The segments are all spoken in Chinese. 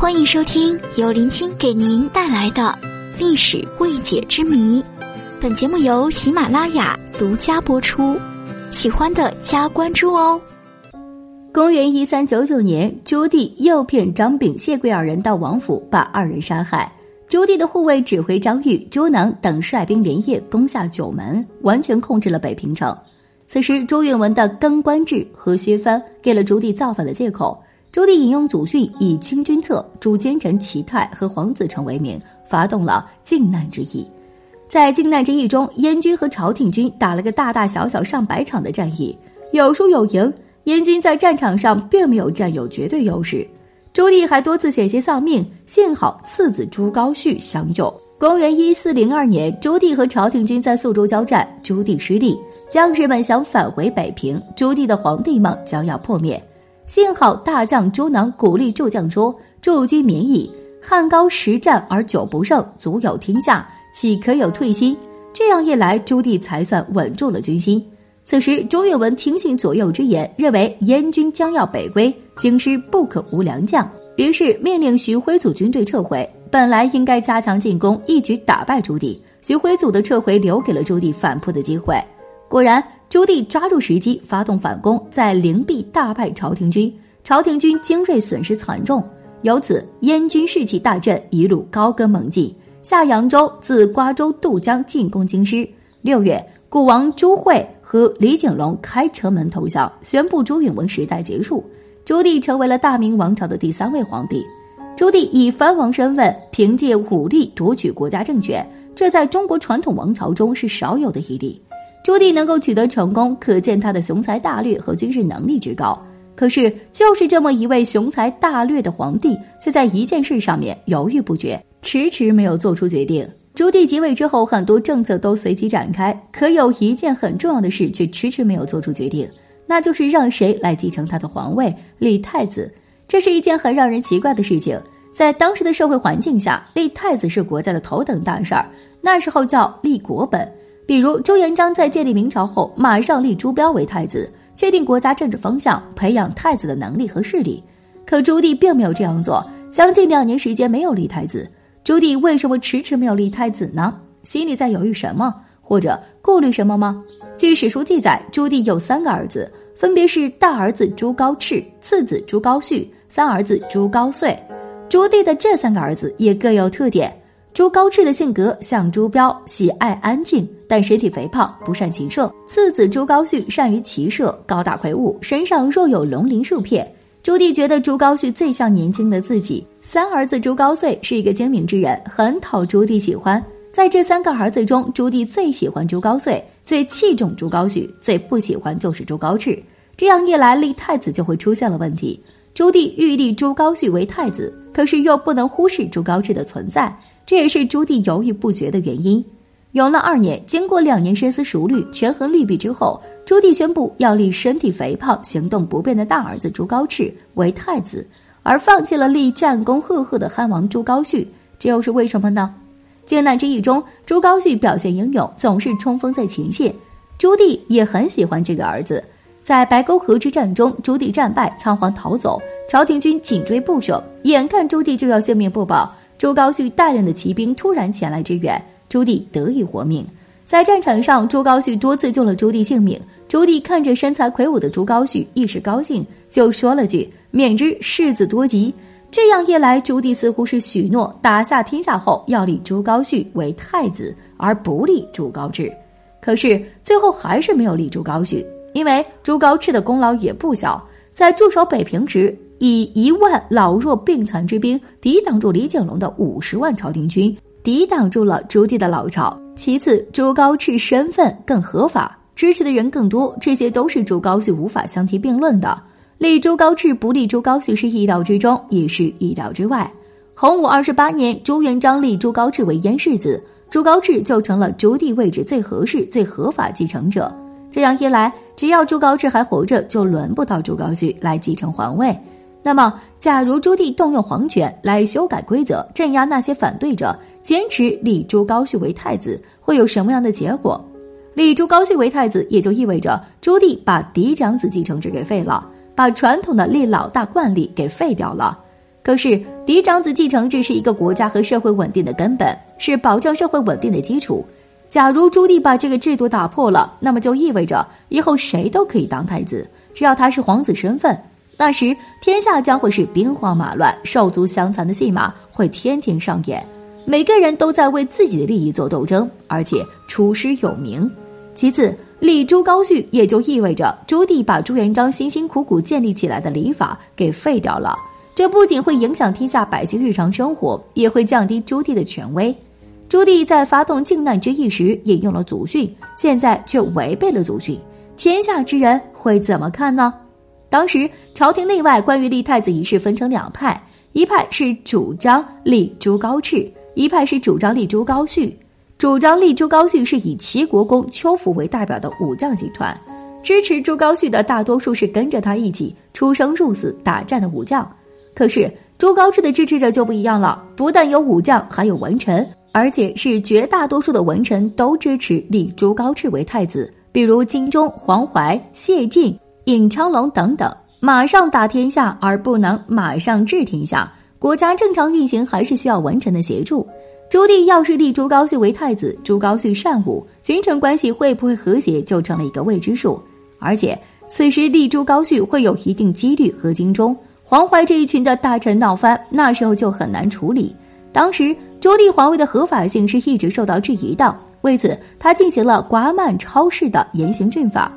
欢迎收听由林青给您带来的历史未解之谜。本节目由喜马拉雅独家播出，喜欢的加关注哦。公元一三九九年，朱棣诱骗张炳、谢贵二人到王府，把二人杀害。朱棣的护卫指挥张玉、朱能等率兵连夜攻下九门，完全控制了北平城。此时，朱允文的更官制和削藩给了朱棣造反的借口。朱棣引用祖训，以清君侧、主奸臣齐泰和黄子成为名，发动了靖难之役。在靖难之役中，燕军和朝廷军打了个大大小小上百场的战役，有输有赢。燕军在战场上并没有占有绝对优势，朱棣还多次险些丧命，幸好次子朱高煦相救。公元一四零二年，朱棣和朝廷军在宿州交战，朱棣失利。将士们想返回北平，朱棣的皇帝梦将要破灭。幸好大将朱能鼓励诸将说：“驻军免矣，汉高实战而久不胜，足有天下，岂可有退心？”这样一来，朱棣才算稳住了军心。此时，朱允文听信左右之言，认为燕军将要北归，京师不可无良将，于是命令徐辉祖军队撤回。本来应该加强进攻，一举打败朱棣。徐辉祖的撤回留给了朱棣反扑的机会。果然，朱棣抓住时机发动反攻，在灵璧大败朝廷军，朝廷军精锐损失惨重。由此，燕军士气大振，一路高歌猛进，下扬州，自瓜州渡江进攻京师。六月，古王朱惠和李景龙开城门投降，宣布朱允文时代结束，朱棣成为了大明王朝的第三位皇帝。朱棣以藩王身份，凭借武力夺取国家政权，这在中国传统王朝中是少有的一例。朱棣能够取得成功，可见他的雄才大略和军事能力之高。可是，就是这么一位雄才大略的皇帝，却在一件事上面犹豫不决，迟迟没有做出决定。朱棣即位之后，很多政策都随即展开，可有一件很重要的事却迟迟没有做出决定，那就是让谁来继承他的皇位，立太子。这是一件很让人奇怪的事情。在当时的社会环境下，立太子是国家的头等大事儿，那时候叫立国本。比如朱元璋在建立明朝后，马上立朱标为太子，确定国家政治方向，培养太子的能力和势力。可朱棣并没有这样做，将近两年时间没有立太子。朱棣为什么迟迟没有立太子呢？心里在犹豫什么，或者顾虑什么吗？据史书记载，朱棣有三个儿子，分别是大儿子朱高炽、次子朱高煦、三儿子朱高燧。朱棣的这三个儿子也各有特点。朱高炽的性格像朱标，喜爱安静，但身体肥胖，不善骑射。次子朱高煦善于骑射，高大魁梧，身上若有龙鳞数片。朱棣觉得朱高煦最像年轻的自己。三儿子朱高燧是一个精明之人，很讨朱棣喜欢。在这三个儿子中，朱棣最喜欢朱高燧，最器重朱高煦，最不喜欢就是朱高炽。这样一来，立太子就会出现了问题。朱棣欲立朱高煦为太子，可是又不能忽视朱高炽的存在。这也是朱棣犹豫不决的原因。永乐二年，经过两年深思熟虑、权衡利弊之后，朱棣宣布要立身体肥胖、行动不便的大儿子朱高炽为太子，而放弃了立战功赫赫的汉王朱高煦。这又是为什么呢？靖难之役中，朱高煦表现英勇，总是冲锋在前线。朱棣也很喜欢这个儿子。在白沟河之战中，朱棣战败，仓皇逃走，朝廷军紧追不舍，眼看朱棣就要性命不保。朱高煦带领的骑兵突然前来支援，朱棣得以活命。在战场上，朱高煦多次救了朱棣性命。朱棣看着身材魁梧的朱高煦，一时高兴，就说了句：“免之世子多疾。”这样一来，朱棣似乎是许诺打下天下后要立朱高煦为太子，而不立朱高炽。可是最后还是没有立朱高煦，因为朱高炽的功劳也不小，在驻守北平时。以一万老弱病残之兵抵挡住李景龙的五十万朝廷军，抵挡住了朱棣的老巢。其次，朱高炽身份更合法，支持的人更多，这些都是朱高煦无法相提并论的。立朱高炽不立朱高煦是意料之中，也是意料之外。洪武二十八年，朱元璋立朱高炽为燕世子，朱高炽就成了朱棣位置最合适、最合法继承者。这样一来，只要朱高炽还活着，就轮不到朱高煦来继承皇位。那么，假如朱棣动用皇权来修改规则，镇压那些反对者，坚持立朱高煦为太子，会有什么样的结果？立朱高煦为太子，也就意味着朱棣把嫡长子继承制给废了，把传统的立老大惯例给废掉了。可是嫡长子继承制是一个国家和社会稳定的根本，是保障社会稳定的基础。假如朱棣把这个制度打破了，那么就意味着以后谁都可以当太子，只要他是皇子身份。那时天下将会是兵荒马乱、手足相残的戏码会天天上演，每个人都在为自己的利益做斗争，而且出师有名。其次，立朱高煦也就意味着朱棣把朱元璋辛辛苦苦建立起来的礼法给废掉了。这不仅会影响天下百姓日常生活，也会降低朱棣的权威。朱棣在发动靖难之役时引用了祖训，现在却违背了祖训，天下之人会怎么看呢？当时朝廷内外关于立太子一事分成两派，一派是主张立朱高炽，一派是主张立朱高煦。主张立朱高煦是以齐国公邱福为代表的武将集团，支持朱高煦的大多数是跟着他一起出生入死打战的武将。可是朱高炽的支持者就不一样了，不但有武将，还有文臣，而且是绝大多数的文臣都支持立朱高炽为太子，比如金钟、黄淮、谢晋、尹昌龙等等。马上打天下而不能马上治天下，国家正常运行还是需要文臣的协助。朱棣要是立朱高煦为太子，朱高煦善武，君臣关系会不会和谐就成了一个未知数。而且此时立朱高煦会有一定几率和金钟、黄淮这一群的大臣闹翻，那时候就很难处理。当时朱棣皇位的合法性是一直受到质疑的，为此他进行了寡满超市的严刑峻法，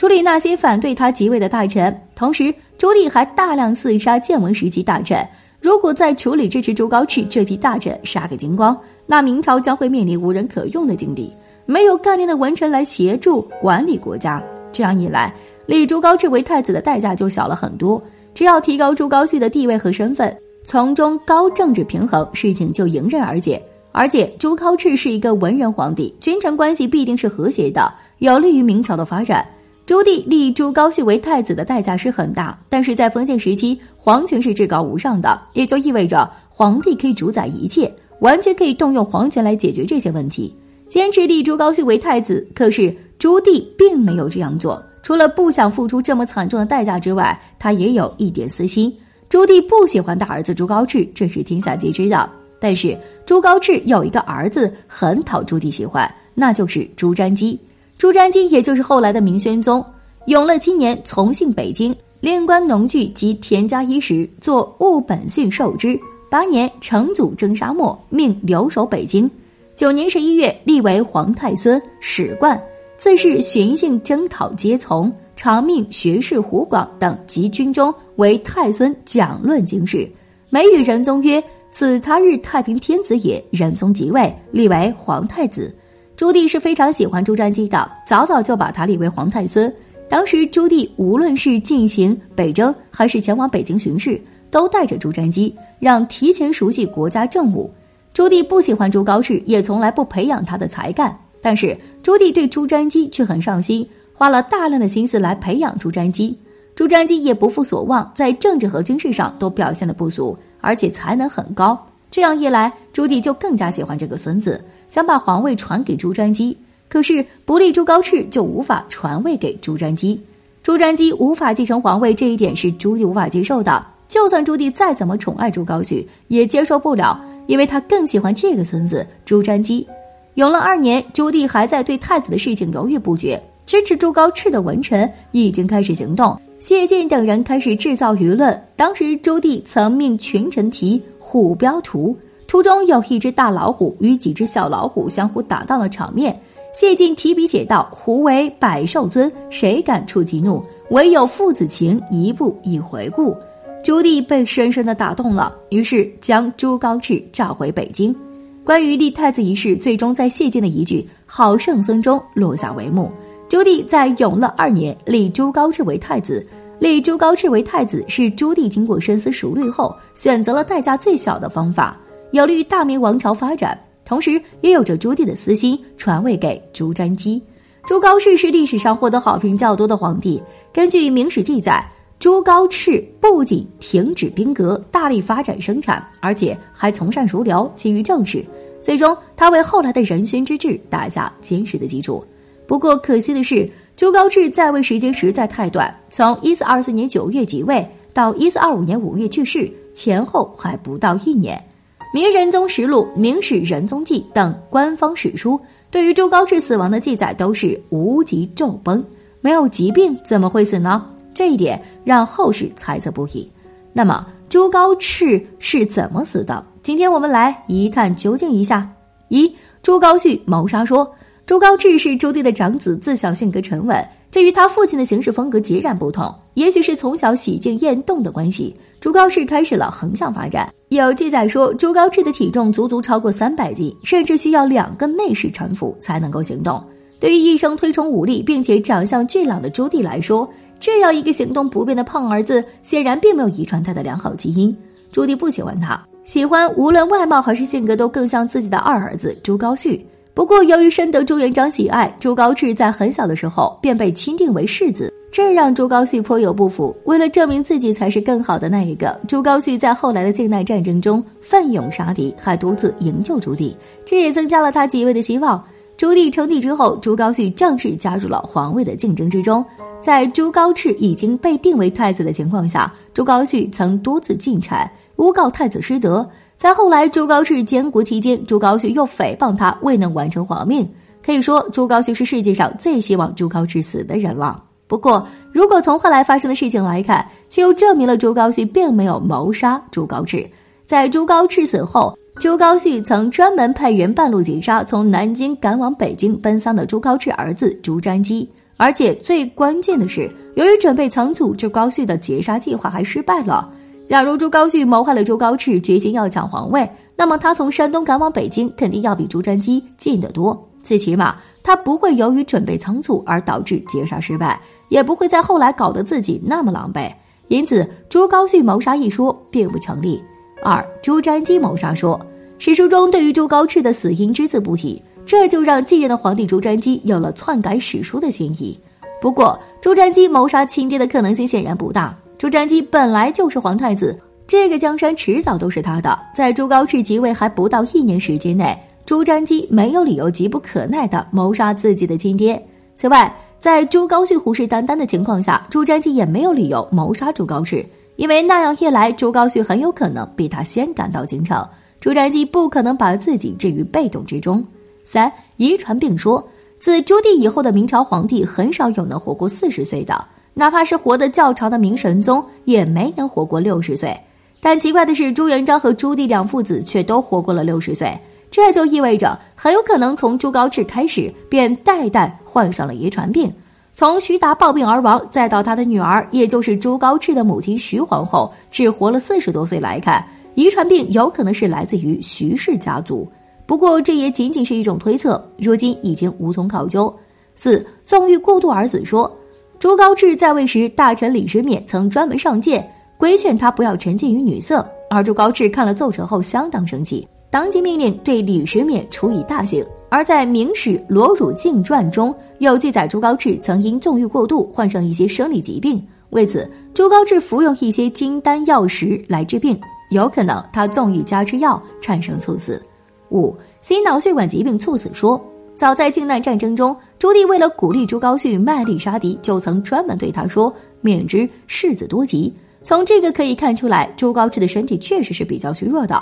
处理那些反对他即位的大臣。同时，朱棣还大量刺杀建文时期大臣。如果再处理支持朱高炽这批大臣杀个精光，那明朝将会面临无人可用的境地，没有干练的文臣来协助管理国家。这样一来，立朱高炽为太子的代价就小了很多。只要提高朱高煦的地位和身份，从中高政治平衡，事情就迎刃而解。而且朱高炽是一个文人皇帝，君臣关系必定是和谐的，有利于明朝的发展。朱棣立朱高煦为太子的代价是很大，但是在封建时期，皇权是至高无上的，也就意味着皇帝可以主宰一切，完全可以动用皇权来解决这些问题。坚持立朱高煦为太子，可是朱棣并没有这样做，除了不想付出这么惨重的代价之外，他也有一点私心。朱棣不喜欢大儿子朱高炽，这是天下皆知的。但是朱高炽有一个儿子很讨朱棣喜欢，那就是朱瞻基。朱瞻基也就是后来的明宣宗，永乐七年从幸北京，练官农具及田家衣食，作务本训受之。八年成祖征沙漠，命留守北京。九年十一月，立为皇太孙，史冠。自是巡幸征讨皆从，常命学士胡广等及军中为太孙讲论经事。每与仁宗曰：“此他日太平天子也。”仁宗即位，立为皇太子。朱棣是非常喜欢朱瞻基的，早早就把他立为皇太孙。当时朱棣无论是进行北征，还是前往北京巡视，都带着朱瞻基，让提前熟悉国家政务。朱棣不喜欢朱高炽，也从来不培养他的才干。但是朱棣对朱瞻基却很上心，花了大量的心思来培养朱瞻基。朱瞻基也不负所望，在政治和军事上都表现的不俗，而且才能很高。这样一来，朱棣就更加喜欢这个孙子。想把皇位传给朱瞻基，可是不立朱高炽就无法传位给朱瞻基。朱瞻基无法继承皇位，这一点是朱棣无法接受的。就算朱棣再怎么宠爱朱高煦，也接受不了，因为他更喜欢这个孙子朱瞻基。永乐二年，朱棣还在对太子的事情犹豫不决，支持朱高炽的文臣已经开始行动，谢晋等人开始制造舆论。当时朱棣曾命群臣题虎标图。图中有一只大老虎与几只小老虎相互打闹的场面，谢晋提笔写道：“虎为百兽尊，谁敢触其怒？唯有父子情，一步一回顾。”朱棣被深深的打动了，于是将朱高炽召回北京。关于立太子一事，最终在谢晋的一句“好圣孙”中落下帷幕。朱棣在永乐二年立朱高炽为太子，立朱高炽为太子是朱棣经过深思熟虑后选择了代价最小的方法。有利于大明王朝发展，同时也有着朱棣的私心，传位给朱瞻基。朱高炽是历史上获得好评较多的皇帝。根据《明史》记载，朱高炽不仅停止兵革，大力发展生产，而且还从善如流，勤于政事。最终，他为后来的仁宣之治打下坚实的基础。不过，可惜的是，朱高炽在位时间实在太短，从一四二四年九月即位到一四二五年五月去世。前后还不到一年。《明仁宗实录》《明史仁宗记》等官方史书对于朱高炽死亡的记载都是无疾骤崩，没有疾病怎么会死呢？这一点让后世猜测不已。那么朱高炽是怎么死的？今天我们来一探究竟一下。一朱高煦谋杀说，朱高炽是朱棣的长子，自小性格沉稳，这与他父亲的行事风格截然不同。也许是从小喜静厌动的关系，朱高炽开始了横向发展。有记载说，朱高炽的体重足足超过三百斤，甚至需要两个内侍搀扶才能够行动。对于一生推崇武力并且长相俊朗的朱棣来说，这样一个行动不便的胖儿子，显然并没有遗传他的良好基因。朱棣不喜欢他。喜欢无论外貌还是性格都更像自己的二儿子朱高煦。不过，由于深得朱元璋喜爱，朱高炽在很小的时候便被钦定为世子，这让朱高煦颇有不服。为了证明自己才是更好的那一个，朱高煦在后来的靖难战争中奋勇杀敌，还独自营救朱棣，这也增加了他即位的希望。朱棣称帝之后，朱高煦正式加入了皇位的竞争之中。在朱高炽已经被定为太子的情况下，朱高煦曾多次进谗。诬告太子失德，在后来朱高炽监国期间，朱高煦又诽谤他未能完成皇命。可以说，朱高煦是世界上最希望朱高炽死的人了。不过，如果从后来发生的事情来看，却又证明了朱高煦并没有谋杀朱高炽。在朱高炽死后，朱高煦曾专门派人半路劫杀从南京赶往北京奔丧的朱高炽儿子朱瞻基。而且最关键的是，由于准备仓促，朱高煦的劫杀计划还失败了。假如朱高煦谋害了朱高炽，决心要抢皇位，那么他从山东赶往北京，肯定要比朱瞻基近得多。最起码，他不会由于准备仓促而导致劫杀失败，也不会在后来搞得自己那么狼狈。因此，朱高煦谋杀一说并不成立。二，朱瞻基谋杀说，史书中对于朱高炽的死因只字不提，这就让继任的皇帝朱瞻基有了篡改史书的嫌疑。不过，朱瞻基谋杀亲爹的可能性显然不大。朱瞻基本来就是皇太子，这个江山迟早都是他的。在朱高炽即位还不到一年时间内，朱瞻基没有理由急不可耐的谋杀自己的亲爹。此外，在朱高煦虎视眈眈的情况下，朱瞻基也没有理由谋杀朱高炽，因为那样一来，朱高煦很有可能比他先赶到京城，朱瞻基不可能把自己置于被动之中。三遗传病说，自朱棣以后的明朝皇帝很少有能活过四十岁的。哪怕是活得较长的明神宗，也没能活过六十岁。但奇怪的是，朱元璋和朱棣两父子却都活过了六十岁，这就意味着很有可能从朱高炽开始便代代患上了遗传病。从徐达暴病而亡，再到他的女儿，也就是朱高炽的母亲徐皇后，只活了四十多岁来看，遗传病有可能是来自于徐氏家族。不过，这也仅仅是一种推测，如今已经无从考究。四纵欲过度而死说。朱高炽在位时，大臣李时勉曾专门上谏规劝他不要沉浸于女色，而朱高炽看了奏折后相当生气，当即命令对李时勉处以大刑。而在《明史罗汝敬传》中有记载，朱高炽曾因纵欲过度患上一些生理疾病，为此朱高炽服用一些金丹药食来治病，有可能他纵欲加之药产生猝死。五心脑血管疾病猝死说。早在靖难战争中，朱棣为了鼓励朱高煦卖力杀敌，就曾专门对他说：“免之，世子多疾。”从这个可以看出来，朱高炽的身体确实是比较虚弱的。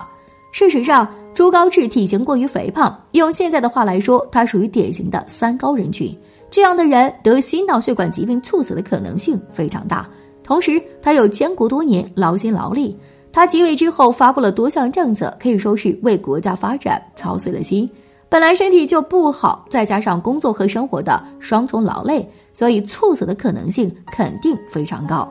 事实上，朱高炽体型过于肥胖，用现在的话来说，他属于典型的三高人群。这样的人得心脑血管疾病猝死的可能性非常大。同时，他又监国多年，劳心劳力。他即位之后发布了多项政策，可以说是为国家发展操碎了心。本来身体就不好，再加上工作和生活的双重劳累，所以猝死的可能性肯定非常高。